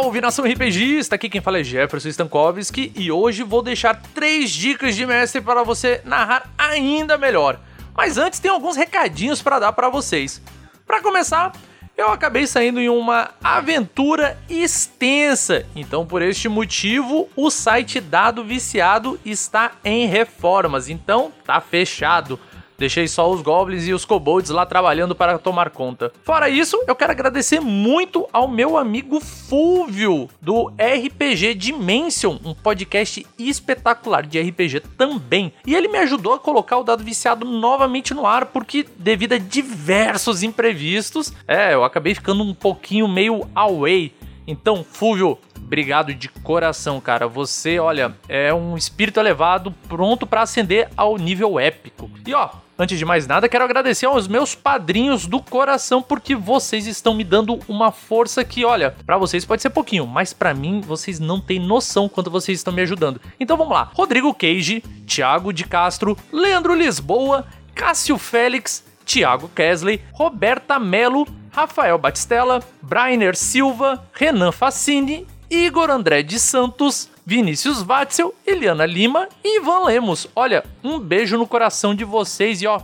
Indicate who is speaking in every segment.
Speaker 1: Salve nação RPGista! Aqui quem fala é Jefferson Stankovski e hoje vou deixar três dicas de mestre para você narrar ainda melhor. Mas antes tem alguns recadinhos para dar para vocês. Para começar, eu acabei saindo em uma aventura extensa, então por este motivo o site Dado Viciado está em reformas, então tá fechado. Deixei só os goblins e os kobolds lá trabalhando para tomar conta. Fora isso, eu quero agradecer muito ao meu amigo Fulvio do RPG Dimension, um podcast espetacular de RPG também. E ele me ajudou a colocar o dado viciado novamente no ar, porque devido a diversos imprevistos, é, eu acabei ficando um pouquinho meio away. Então, Fulvio, obrigado de coração, cara. Você, olha, é um espírito elevado, pronto para ascender ao nível épico. E ó, Antes de mais nada, quero agradecer aos meus padrinhos do coração porque vocês estão me dando uma força que, olha, para vocês pode ser pouquinho, mas para mim vocês não têm noção quanto vocês estão me ajudando. Então vamos lá. Rodrigo Cage, Thiago de Castro, Leandro Lisboa, Cássio Félix, Thiago Kesley, Roberta Melo, Rafael Batistella, Brainer Silva, Renan Facini, Igor André de Santos, Vinícius Watzel, Eliana Lima e Ivan Lemos. Olha, um beijo no coração de vocês e ó,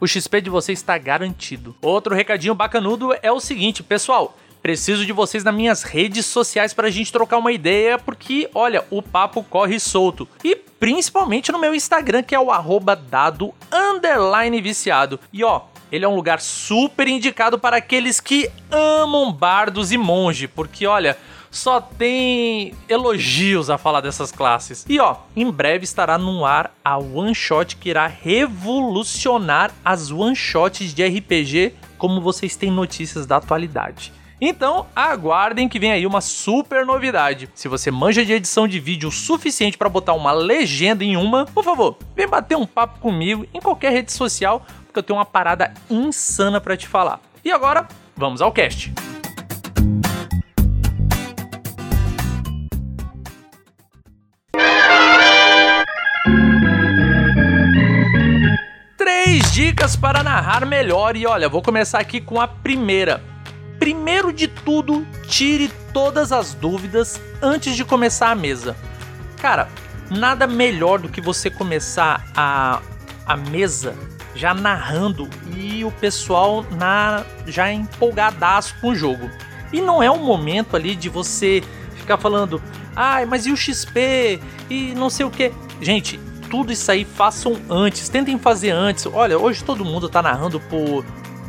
Speaker 1: o XP de vocês está garantido. Outro recadinho bacanudo é o seguinte, pessoal. Preciso de vocês nas minhas redes sociais para a gente trocar uma ideia, porque, olha, o papo corre solto. E principalmente no meu Instagram, que é o arroba dado underline viciado. E ó, ele é um lugar super indicado para aqueles que amam bardos e monge, porque olha, só tem elogios a falar dessas classes. E ó, em breve estará no ar a One Shot que irá revolucionar as One Shots de RPG como vocês têm notícias da atualidade. Então, aguardem que vem aí uma super novidade. Se você manja de edição de vídeo o suficiente para botar uma legenda em uma, por favor, vem bater um papo comigo em qualquer rede social, porque eu tenho uma parada insana para te falar. E agora, vamos ao cast. Dicas para narrar melhor. E olha, vou começar aqui com a primeira. Primeiro de tudo, tire todas as dúvidas antes de começar a mesa. Cara, nada melhor do que você começar a, a mesa já narrando e o pessoal na já empolgadaço com o jogo. E não é um momento ali de você ficar falando, ai, mas e o XP? E não sei o que. Gente, tudo isso aí façam antes, tentem fazer antes. Olha, hoje todo mundo tá narrando por.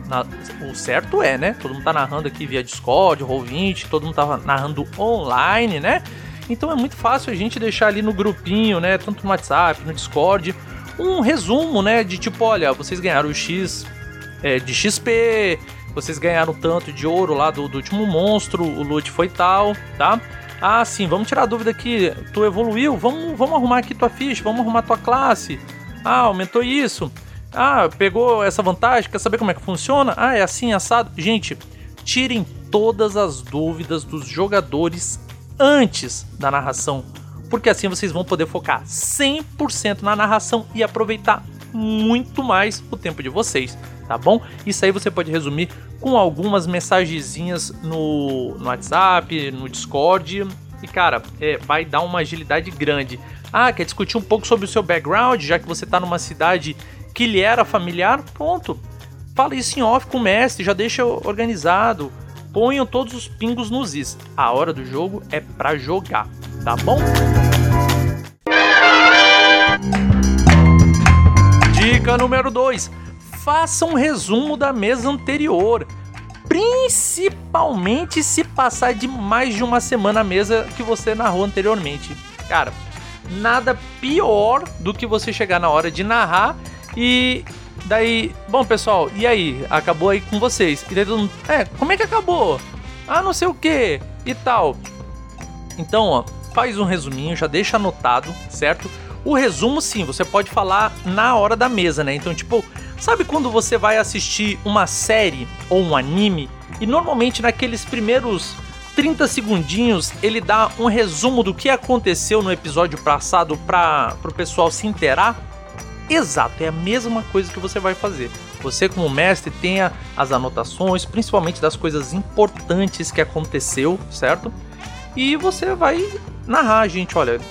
Speaker 1: Na, o certo é, né? Todo mundo tá narrando aqui via Discord, Roll20, todo mundo tá narrando online, né? Então é muito fácil a gente deixar ali no grupinho, né? Tanto no WhatsApp, no Discord, um resumo, né? De tipo, olha, vocês ganharam o X é, de XP, vocês ganharam tanto de ouro lá do, do último monstro, o loot foi tal, tá? Ah, sim, vamos tirar a dúvida aqui. Tu evoluiu? Vamos, vamos arrumar aqui tua ficha, vamos arrumar tua classe. Ah, aumentou isso. Ah, pegou essa vantagem, quer saber como é que funciona? Ah, é assim, assado. Gente, tirem todas as dúvidas dos jogadores antes da narração, porque assim vocês vão poder focar 100% na narração e aproveitar muito mais o tempo de vocês, tá bom? Isso aí você pode resumir com algumas mensagenzinhas no, no WhatsApp, no Discord. E cara, é, vai dar uma agilidade grande. Ah, quer discutir um pouco sobre o seu background, já que você está numa cidade que lhe era familiar? Pronto. Fala isso em off com o mestre, já deixa organizado. Ponham todos os pingos nos is. A hora do jogo é para jogar, tá bom? Número 2 faça um resumo da mesa anterior. Principalmente se passar de mais de uma semana a mesa que você narrou anteriormente. Cara, nada pior do que você chegar na hora de narrar e daí, bom pessoal, e aí? Acabou aí com vocês. E daí todo mundo, é, como é que acabou? Ah, não sei o que e tal. Então, ó, faz um resuminho, já deixa anotado, certo? O resumo, sim, você pode falar na hora da mesa, né? Então, tipo, sabe quando você vai assistir uma série ou um anime e normalmente naqueles primeiros 30 segundinhos ele dá um resumo do que aconteceu no episódio passado para o pessoal se inteirar? Exato, é a mesma coisa que você vai fazer. Você, como mestre, tenha as anotações, principalmente das coisas importantes que aconteceu, certo? e você vai narrar, gente, olha,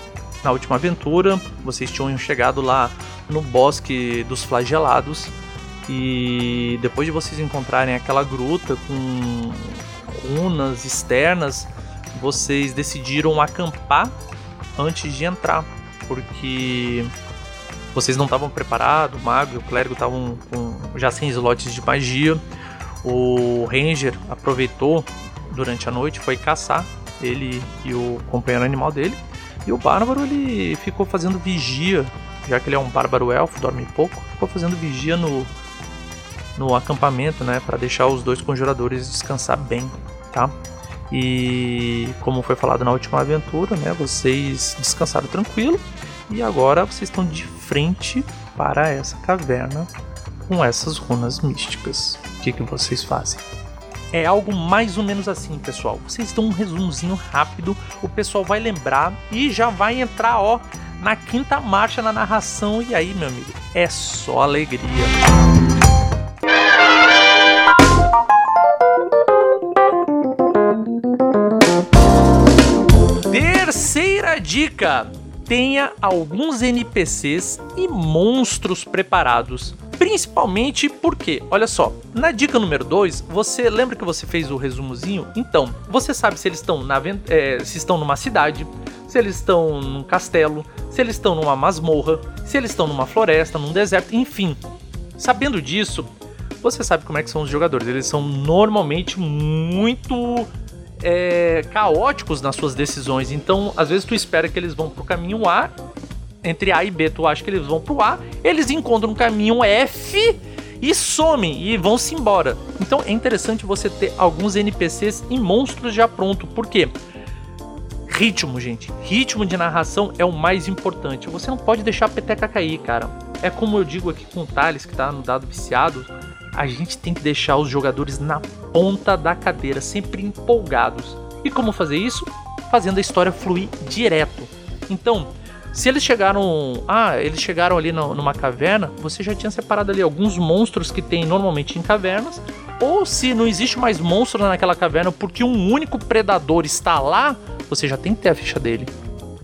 Speaker 1: na última aventura vocês tinham chegado lá no bosque dos flagelados e depois de vocês encontrarem aquela gruta com runas externas, vocês decidiram acampar antes de entrar, porque vocês não estavam preparados, o mago e o clérigo estavam já sem slots de magia. O ranger aproveitou durante a noite, foi caçar ele e o companheiro animal dele. E o bárbaro ele ficou fazendo vigia, já que ele é um bárbaro elfo, dorme pouco, ficou fazendo vigia no no acampamento, né, para deixar os dois conjuradores descansar bem, tá? E como foi falado na última aventura, né, vocês descansaram tranquilo e agora vocês estão de frente para essa caverna com essas runas místicas. O que, que vocês fazem? É algo mais ou menos assim, pessoal. Vocês dão um resumozinho rápido, o pessoal vai lembrar e já vai entrar, ó, na quinta marcha na narração. E aí, meu amigo, é só alegria. Terceira dica: tenha alguns NPCs e monstros preparados. Principalmente porque, olha só, na dica número 2, você lembra que você fez o resumozinho? Então, você sabe se eles estão na é, se estão numa cidade, se eles estão num castelo, se eles estão numa masmorra, se eles estão numa floresta, num deserto, enfim. Sabendo disso, você sabe como é que são os jogadores. Eles são normalmente muito é, caóticos nas suas decisões. Então, às vezes tu espera que eles vão pro caminho A, entre A e B, tu acha que eles vão pro A, eles encontram um caminho F e somem e vão se embora. Então é interessante você ter alguns NPCs e monstros já pronto. Por quê? Ritmo, gente. Ritmo de narração é o mais importante. Você não pode deixar a peteca cair, cara. É como eu digo aqui com o Thales, que tá no dado viciado a gente tem que deixar os jogadores na ponta da cadeira, sempre empolgados. E como fazer isso? Fazendo a história fluir direto. Então, se eles chegaram. Ah, eles chegaram ali no, numa caverna, você já tinha separado ali alguns monstros que tem normalmente em cavernas. Ou se não existe mais monstro naquela caverna porque um único predador está lá, você já tem que ter a ficha dele.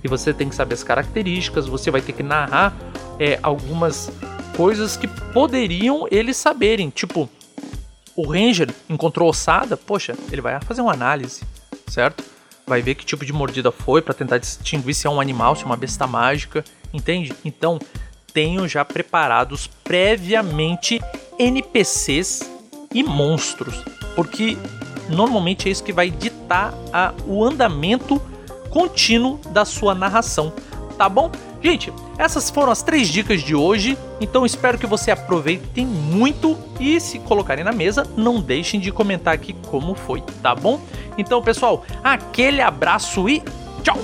Speaker 1: E você tem que saber as características, você vai ter que narrar é, algumas coisas que poderiam eles saberem. Tipo, o Ranger encontrou ossada, poxa, ele vai fazer uma análise, certo? Vai ver que tipo de mordida foi para tentar distinguir se é um animal, se é uma besta mágica, entende? Então, tenho já preparados previamente NPCs e monstros, porque normalmente é isso que vai ditar a, o andamento contínuo da sua narração, tá bom? Gente, essas foram as três dicas de hoje, então espero que você aproveitem muito e se colocarem na mesa, não deixem de comentar aqui como foi, tá bom? Então, pessoal, aquele abraço e tchau!